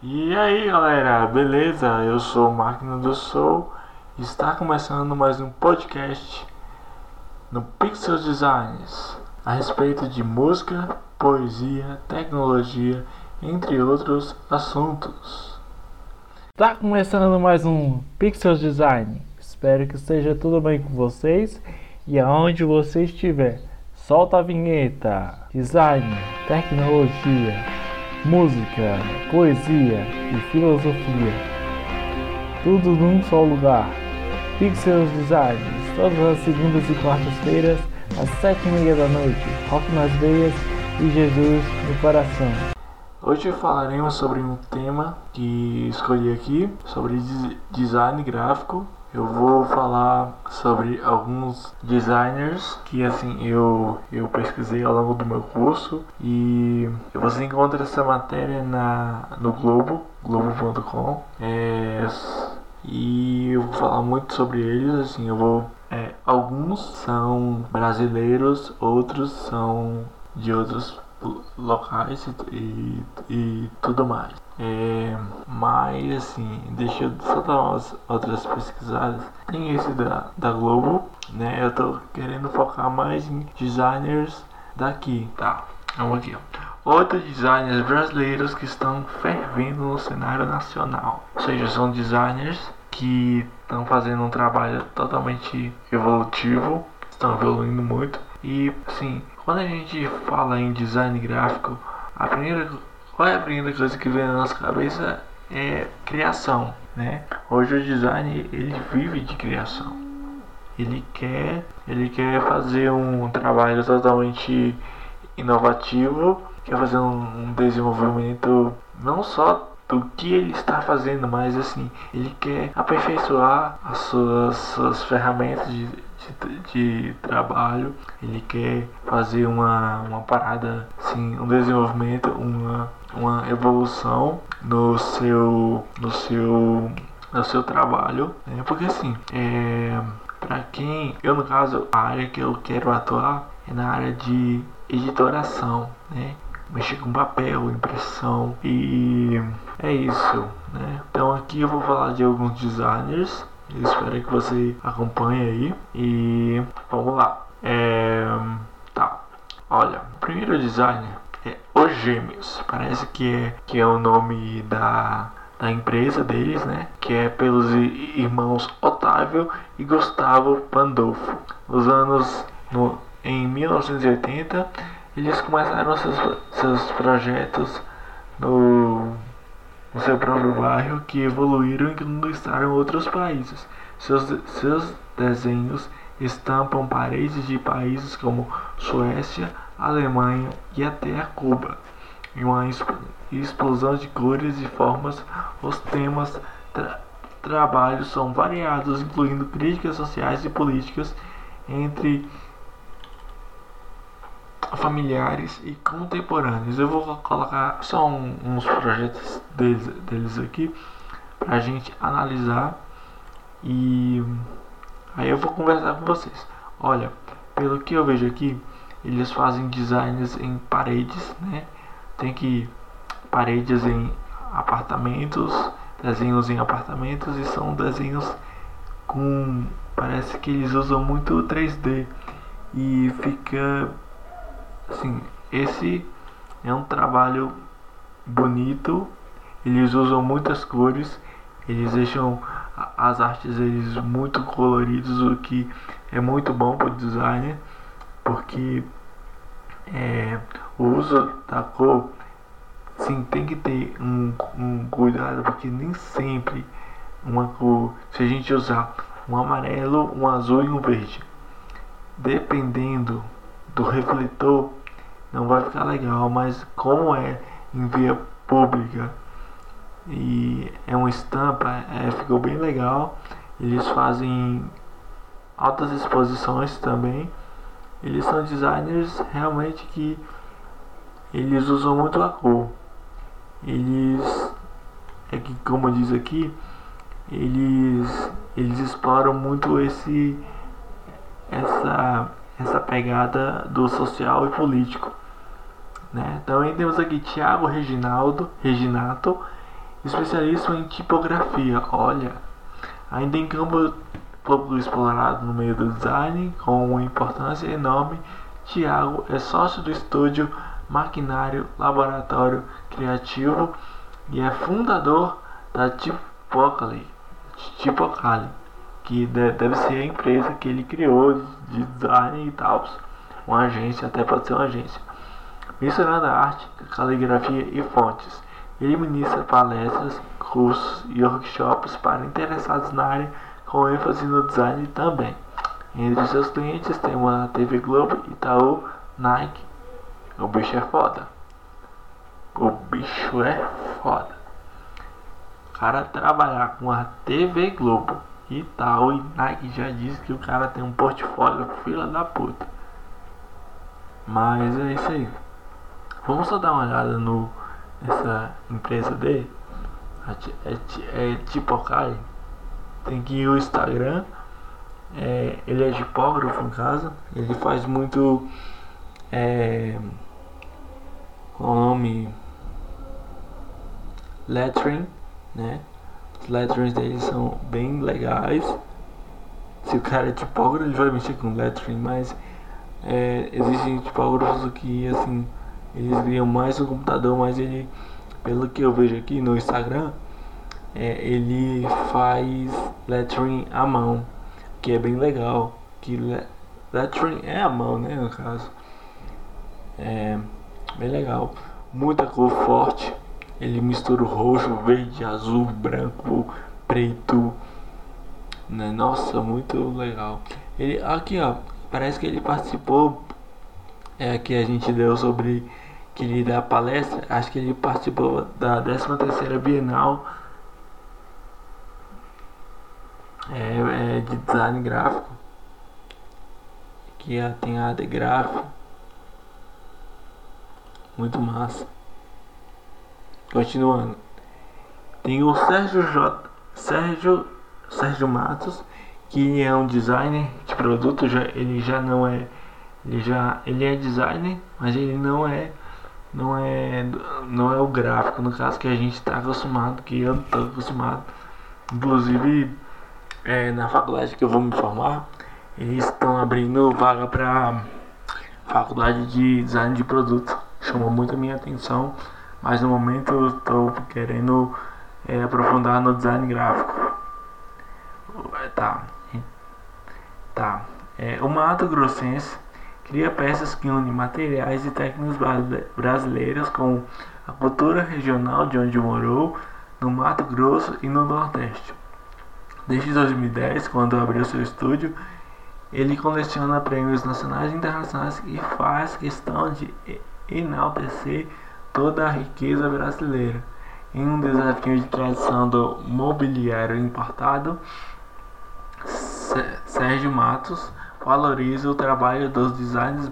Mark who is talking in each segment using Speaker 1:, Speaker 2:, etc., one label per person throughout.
Speaker 1: E aí galera, beleza? Eu sou o Máquina do Soul. Está começando mais um podcast no Pixel Designs a respeito de música, poesia, tecnologia, entre outros assuntos. Está começando mais um Pixel Design. Espero que esteja tudo bem com vocês e aonde você estiver. Solta a vinheta. Design, tecnologia, música, poesia e filosofia. Tudo num só lugar. Pixels Designs, todas as segundas e quartas-feiras, às sete e meia da noite. Rock nas veias e Jesus no coração. Hoje falaremos sobre um tema que escolhi aqui, sobre design gráfico eu vou falar sobre alguns designers que assim eu, eu pesquisei ao longo do meu curso e você encontra essa matéria na, no Globo, globo.com. É, e eu vou falar muito sobre eles, assim, eu vou. É, alguns são brasileiros, outros são de outros locais e, e, e tudo mais. É, mas assim, deixa eu só dar umas outras pesquisadas. Tem esse da, da Globo, né? Eu tô querendo focar mais em designers daqui. Tá, vamos aqui, ó. Outros designers brasileiros que estão fervendo no cenário nacional. Ou seja, são designers que estão fazendo um trabalho totalmente evolutivo, estão evoluindo muito. E assim, quando a gente fala em design gráfico, a primeira, qual é a primeira coisa que vem na nossa cabeça é criação, né? Hoje o design ele vive de criação. Ele quer, ele quer fazer um trabalho totalmente inovativo, quer fazer um, desenvolvimento não só do que ele está fazendo, mas assim, ele quer aperfeiçoar as suas, suas ferramentas de, de, de, trabalho, ele quer fazer uma, uma parada, assim, um desenvolvimento, uma, uma evolução no seu, no seu, no seu trabalho, né? porque assim, é, para quem, eu no caso, a área que eu quero atuar é na área de editoração, né? mexer com papel, impressão e é isso, né? Então aqui eu vou falar de alguns designers. Espero que você acompanhe aí e vamos lá. É, tá. Olha, o primeiro designer é Os Gêmeos. Parece que é que é o nome da da empresa deles, né? Que é pelos irmãos Otávio e Gustavo Pandolfo. Nos anos no, em 1980 eles começaram seus, seus projetos no, no seu próprio bairro que evoluíram e conquistaram outros países. Seus, seus desenhos estampam paredes de países como Suécia, Alemanha e até Cuba. Em uma explosão de cores e formas, os temas tra trabalhos são variados, incluindo críticas sociais e políticas entre familiares e contemporâneos. Eu vou colocar só um, uns projetos deles, deles aqui para a gente analisar e aí eu vou conversar com vocês. Olha, pelo que eu vejo aqui, eles fazem designs em paredes, né? Tem que paredes em apartamentos, desenhos em apartamentos e são desenhos com parece que eles usam muito 3D e fica assim, esse é um trabalho bonito. Eles usam muitas cores, eles deixam as artes eles muito coloridos, o que é muito bom para o designer, porque é, o uso da cor sim tem que ter um, um cuidado, porque nem sempre uma cor, se a gente usar um amarelo, um azul e um verde, dependendo do refletor, não vai ficar legal, mas como é em via pública e é uma estampa, é, ficou bem legal. Eles fazem altas exposições também. Eles são designers realmente que eles usam muito a cor. Eles é que como diz aqui, eles eles exploram muito esse essa essa pegada do social e político. Né? Também temos aqui Tiago Reginaldo, Reginato, especialista em tipografia. Olha, ainda em campo pouco explorado no meio do design, com uma importância enorme, Tiago é sócio do estúdio Maquinário Laboratório Criativo e é fundador da Tipocali, Tipocali que deve ser a empresa que ele criou de design e tal, uma agência, até pode ser uma agência. Misturando arte, caligrafia e fontes, ele ministra palestras, cursos e workshops para interessados na área com ênfase no design também. Entre seus clientes temos a TV Globo, Itaú, Nike. O bicho é foda. O bicho é foda. O cara trabalhar com a TV Globo, Itaú e Nike já disse que o cara tem um portfólio fila da puta. Mas é isso aí. Vamos só dar uma olhada no nessa empresa dele. É, é, é tipo Kai. Tem que o Instagram. É, ele é tipógrafo em casa. Ele faz muito. É, qual o nome? Lettering, né? Os letterings dele são bem legais. Se o cara é tipógrafo, ele vai mexer com lettering, mas é, existem tipógrafos que assim eles criam mais no computador, mas ele, pelo que eu vejo aqui no Instagram, é, ele faz lettering à mão, que é bem legal. Que le lettering é à mão, né, no caso. É bem legal. Muita cor forte. Ele mistura o roxo, verde, azul, branco, preto. Né? Nossa, muito legal. Ele aqui, ó, parece que ele participou é que a gente deu sobre que ele dá palestra, acho que ele participou da 13 terceira Bienal é, é de design gráfico que tem a de muito massa continuando. Tem o Sérgio J Sérgio Sérgio Matos que é um designer de produto já, ele já não é ele já ele é designer mas ele não é não é não é o gráfico no caso que a gente está acostumado que eu estou acostumado. Inclusive é, na faculdade que eu vou me formar, eles estão abrindo vaga para faculdade de design de produto. Chamou muito a minha atenção, mas no momento eu estou querendo é, aprofundar no design gráfico. Tá. Tá. É, o Mato Grossense cria peças que unem materiais e técnicas brasileiras com a cultura regional de onde morou, no Mato Grosso e no Nordeste. Desde 2010, quando abriu seu estúdio, ele coleciona prêmios nacionais e internacionais e faz questão de enaltecer toda a riqueza brasileira. Em um desafio de tradição do mobiliário importado, Sérgio Matos valoriza o trabalho dos designers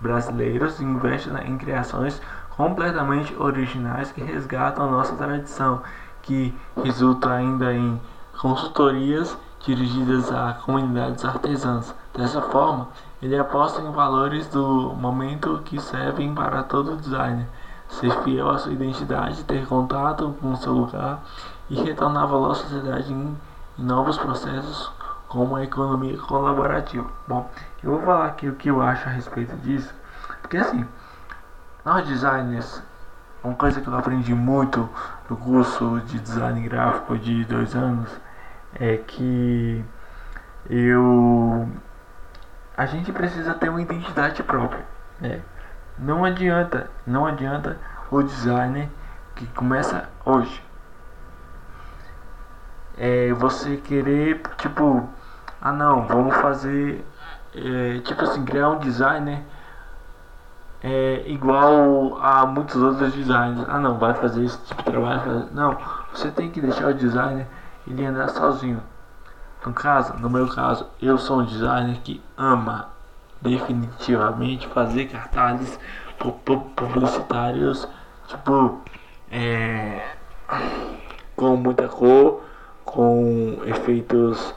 Speaker 1: brasileiros e investe em criações completamente originais que resgatam a nossa tradição, que resulta ainda em consultorias dirigidas a comunidades artesãs. Dessa forma, ele aposta em valores do momento que servem para todo designer, ser fiel à sua identidade, ter contato com seu lugar e retornar valor à sociedade em, em novos processos como a economia colaborativa. Bom, eu vou falar aqui o que eu acho a respeito disso, porque assim, nós designers, uma coisa que eu aprendi muito no curso de design gráfico de dois anos é que eu a gente precisa ter uma identidade própria. Né? Não adianta, não adianta o designer que começa hoje. É você querer tipo, ah não, vamos fazer é, tipo assim, criar um designer é, igual a muitos outros designers. Ah não, vai fazer esse tipo de trabalho. Não, você tem que deixar o designer ele andar sozinho. No caso, no meu caso, eu sou um designer que ama definitivamente fazer cartazes publicitários, tipo, é, com muita cor, com efeitos,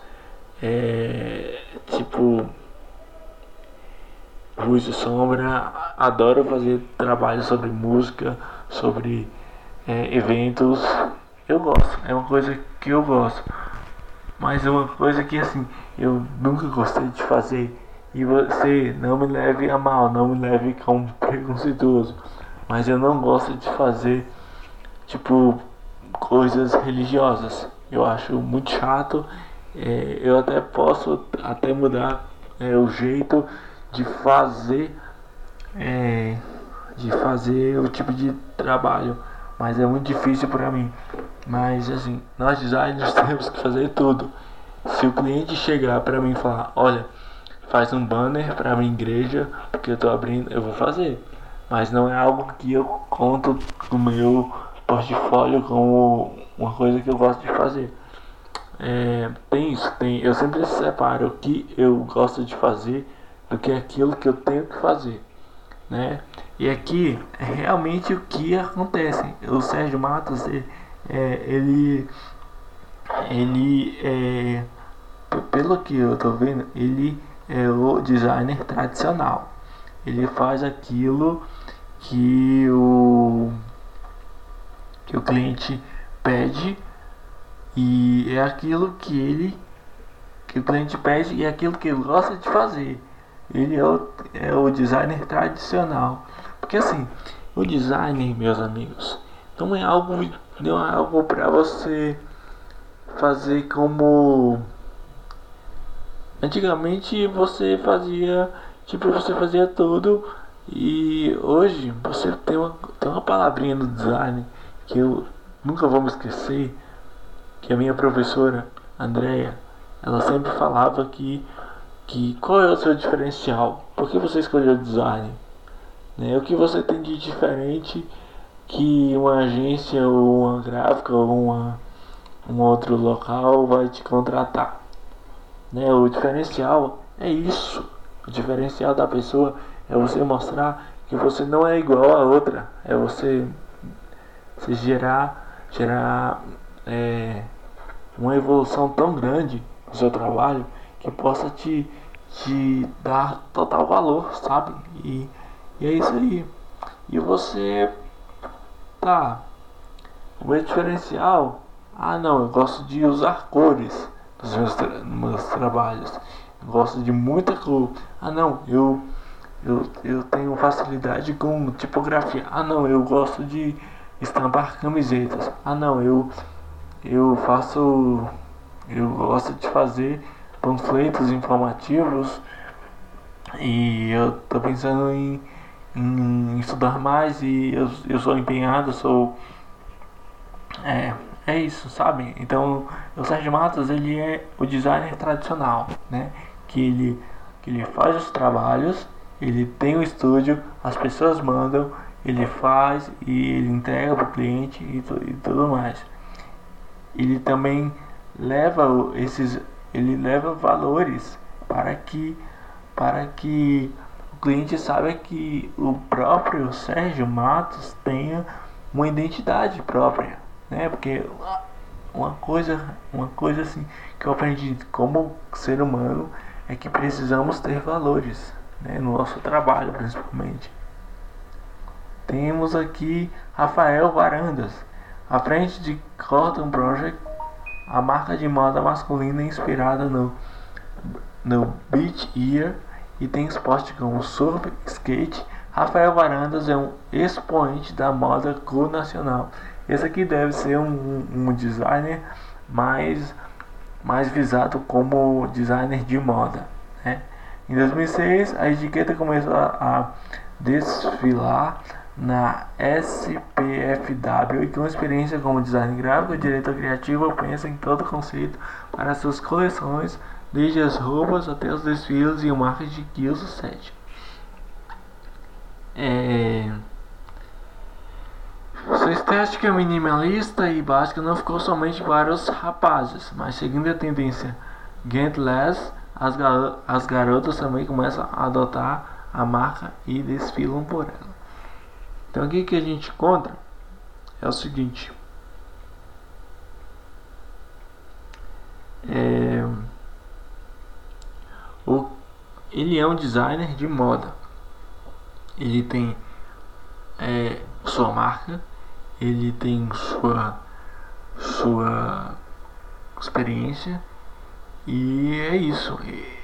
Speaker 1: é, tipo, luz e sombra. Adoro fazer trabalho sobre música, sobre é, eventos eu gosto, é uma coisa que eu gosto. Mas é uma coisa que assim, eu nunca gostei de fazer. E você não me leve a mal, não me leve como preconceituoso. Mas eu não gosto de fazer tipo coisas religiosas. Eu acho muito chato. É, eu até posso até mudar é, o jeito de fazer é, de fazer o tipo de trabalho, mas é muito difícil para mim. Mas assim, nós designers temos que fazer tudo. Se o cliente chegar para mim e falar, olha, faz um banner para minha igreja, porque eu tô abrindo, eu vou fazer. Mas não é algo que eu conto no meu portfólio como uma coisa que eu gosto de fazer. É, tem isso, tem. Eu sempre separo o que eu gosto de fazer do que aquilo que eu tenho que fazer, né? E aqui é realmente o que acontece. O Sérgio Matos, ele, é, ele, ele é, pelo que eu tô vendo, ele é o designer tradicional. Ele faz aquilo que o que o cliente pede e é aquilo que ele que o cliente pede e é aquilo que ele gosta de fazer. Ele é o, é o designer tradicional. Porque assim, o design, meus amigos, não é algo, não é algo para você fazer como antigamente você fazia, tipo, você fazia tudo e hoje você tem uma, tem uma palavrinha no design que eu nunca vou me esquecer, que a minha professora, Andrea, ela sempre falava que, que qual é o seu diferencial? Por que você escolheu design? Né? O que você tem de diferente que uma agência ou uma gráfica ou uma, um outro local vai te contratar? Né? O diferencial é isso. O diferencial da pessoa é você mostrar que você não é igual a outra. É você, você gerar, gerar é, uma evolução tão grande no seu trabalho que possa te, te dar total valor, sabe? E e é isso aí. E você. Tá. O meu diferencial. Ah não, eu gosto de usar cores nos meus, meus trabalhos. Eu gosto de muita cor. Ah não, eu, eu, eu tenho facilidade com tipografia. Ah não, eu gosto de estampar camisetas. Ah não, eu, eu faço. Eu gosto de fazer panfletos informativos. E eu tô pensando em em estudar mais e eu, eu sou empenhado, sou. É, é isso, sabe? Então, o Sérgio Matos, ele é o designer tradicional, né? Que ele, que ele faz os trabalhos, ele tem o estúdio, as pessoas mandam, ele faz e ele entrega para o cliente e, e tudo mais. Ele também leva esses, ele leva valores para que, para que cliente sabe que o próprio Sérgio Matos tenha uma identidade própria, né? Porque uma coisa, uma coisa assim que eu aprendi como ser humano é que precisamos ter valores, né? No nosso trabalho, principalmente. Temos aqui Rafael Varandas, à frente de Cotton Project, a marca de moda masculina inspirada no no Beach Year e tem esporte como surf, skate. Rafael Varandas é um expoente da moda cool nacional. Esse aqui deve ser um, um designer mais, mais visado como designer de moda. Né? Em 2006, a etiqueta começou a, a desfilar na SPFW e com experiência como designer gráfico e diretor criativo pensa em todo o conceito para suas coleções desde as roupas até os desfiles e o marketing de Kills 7. É... Sua estética minimalista e básica não ficou somente para os rapazes, mas seguindo a tendência Gentless, as, gar as garotas também começam a adotar a marca e desfilam por ela. Então aqui que a gente encontra é o seguinte. É, o, ele é um designer de moda. Ele tem é, sua marca, ele tem sua, sua experiência e é isso.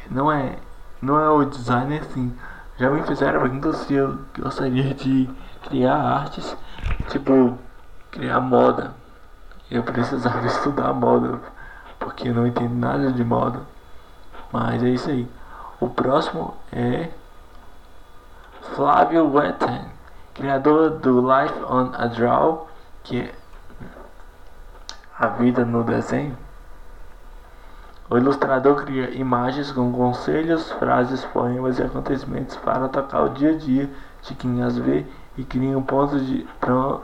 Speaker 1: Não é, não é o designer assim. Já me fizeram pergunta se eu gostaria de criar artes, tipo, criar moda. Eu precisava estudar moda, porque eu não entendo nada de moda. Mas é isso aí. O próximo é Flávio Wetten, criador do Life on a Draw, que é a vida no desenho. O ilustrador cria imagens com conselhos, frases, poemas e acontecimentos para tocar o dia a dia de quem as vê e cria um ponto de,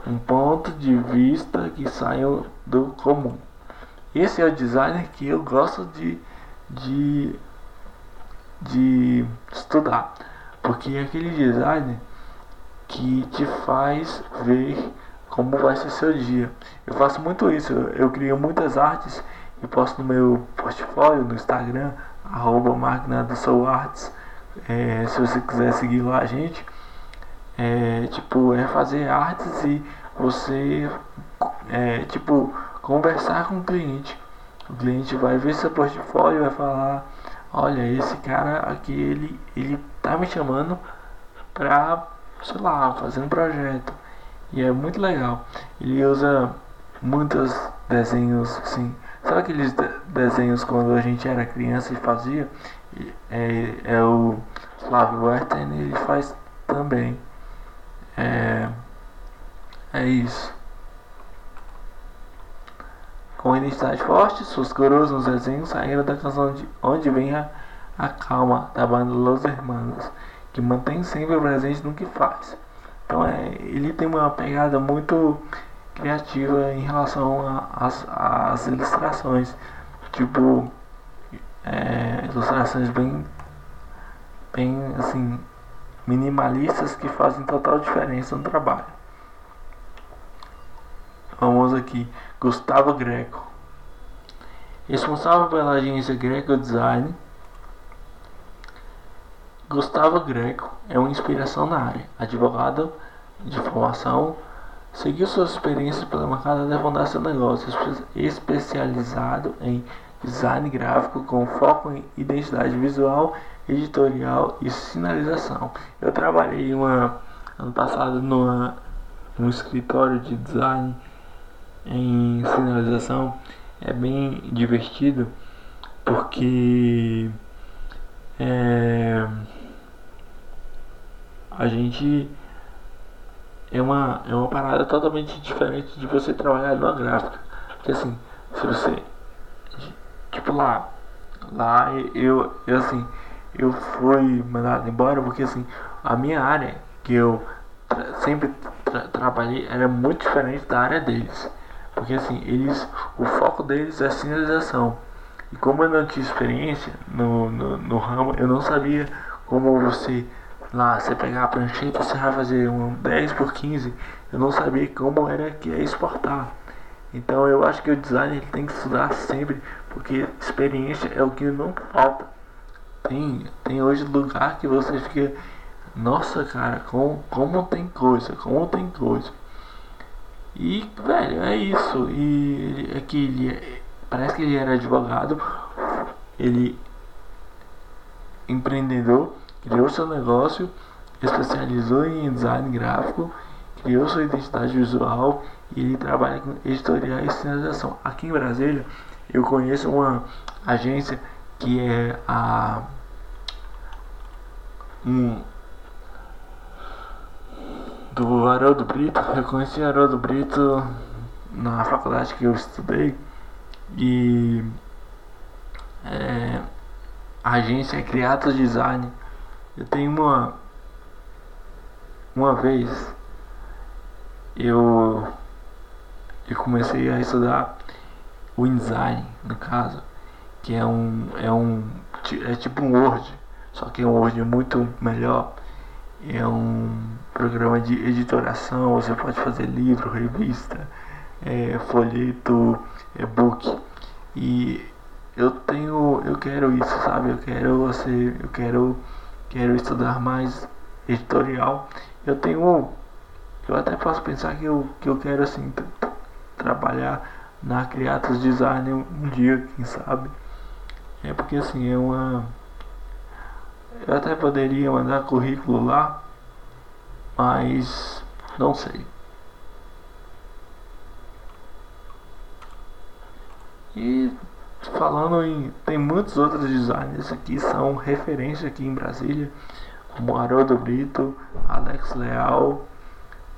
Speaker 1: um ponto de vista que saia do comum. Esse é o designer que eu gosto de, de, de estudar, porque aquele designer que te faz ver como vai ser seu dia. Eu faço muito isso, eu crio muitas artes e posto no meu portfólio no Instagram, arroba máquina do Soul Arts. É, se você quiser seguir lá a gente, é, tipo, é fazer artes e você é, tipo conversar com o cliente. O cliente vai ver seu portfólio e vai falar, olha, esse cara aqui ele, ele tá me chamando pra, sei lá, fazer um projeto. E é muito legal. Ele usa muitos desenhos assim Sabe aqueles desenhos quando a gente era criança e fazia? É, é o Flávio Werther ele faz também. É, é isso. Com identidade forte, suas coroas nos desenhos saíram da canção de Onde Vem a, a Calma, da banda Los Hermanos, que mantém sempre presente no que faz. Então é, ele tem uma pegada muito criativa em relação às ilustrações. Tipo, é, ilustrações bem, bem assim, minimalistas que fazem total diferença no trabalho. Vamos aqui, Gustavo Greco. Responsável pela agência Greco Design, Gustavo Greco é uma inspiração na área, advogado de formação, Seguiu suas experiências pela mercado até fundar seu negócio, especializado em design gráfico com foco em identidade visual, editorial e sinalização. Eu trabalhei uma, ano passado numa, num escritório de design em sinalização. É bem divertido porque é, a gente é uma, é uma parada totalmente diferente de você trabalhar numa gráfica. Porque assim, se você. Tipo lá. Lá eu, eu assim, eu fui mandado embora porque assim, a minha área que eu tra sempre tra trabalhei era muito diferente da área deles. Porque assim, eles. O foco deles é sinalização. E como eu não tinha experiência no, no, no ramo, eu não sabia como você lá, você pegar a prancheta, você vai fazer um 10 por 15. Eu não sabia como era que ia exportar. Então eu acho que o design ele tem que estudar sempre, porque experiência é o que não falta. Tem, tem hoje lugar que você fica, nossa cara, como, como tem coisa, como tem coisa. E, velho, é isso. E é que ele é, parece que ele era advogado, ele empreendedor criou seu negócio, especializou em design gráfico, criou sua identidade visual e ele trabalha com editorial e sinalização. Aqui em Brasília, eu conheço uma agência que é a um, do Haroldo Brito. Eu conheci Haroldo Brito na faculdade que eu estudei e é, a agência é Criatos Design eu tenho uma. Uma vez eu. Eu comecei a estudar o InDesign, no caso, que é um. É um. É tipo um Word, só que é um Word muito melhor. É um programa de editoração, você pode fazer livro, revista, é, folheto, e-book. E eu tenho. Eu quero isso, sabe? Eu quero você. Eu quero quero estudar mais editorial. Eu tenho. Eu até posso pensar que eu, que eu quero assim trabalhar na Criatus Design um dia, quem sabe. É porque assim, é uma. Eu até poderia mandar currículo lá, mas não sei. E falando em. Tem muitos outros designers aqui, são referência aqui em Brasília, como Haroldo Brito, Alex Leal,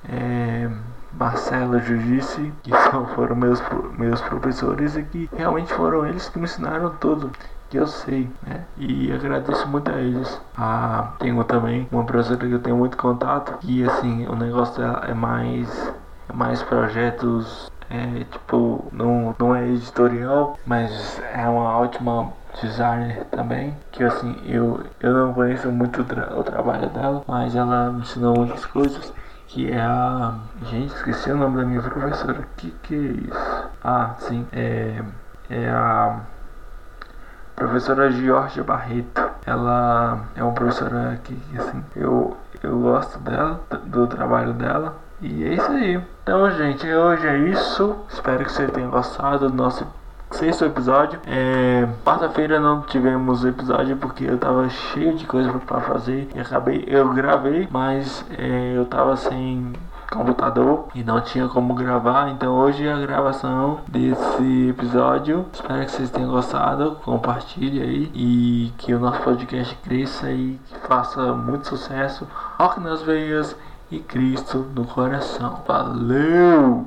Speaker 1: é, Marcelo Judice, que são, foram meus, meus professores e que realmente foram eles que me ensinaram tudo que eu sei, né? E agradeço muito a eles. Ah, tenho também uma professora que eu tenho muito contato e assim, o negócio dela é mais é mais projetos é tipo, não, não é editorial, mas é uma ótima designer também, que assim, eu, eu não conheço muito tra o trabalho dela, mas ela me ensinou muitas coisas, que é a... Gente, esqueci o nome da minha professora, que que é isso? Ah, sim, é, é a professora Georgia Barreto. Ela é uma professora que, assim, eu, eu gosto dela, do trabalho dela. E é isso aí. Então, gente, hoje é isso. Espero que você tenha gostado do nosso sexto episódio. É, Quarta-feira não tivemos episódio porque eu tava cheio de coisa para fazer e acabei. Eu gravei, mas é, eu tava sem computador e não tinha como gravar. Então hoje é a gravação desse episódio. Espero que vocês tenham gostado. Compartilhe aí e que o nosso podcast cresça e faça muito sucesso. Rock nas veias e Cristo no coração. Valeu!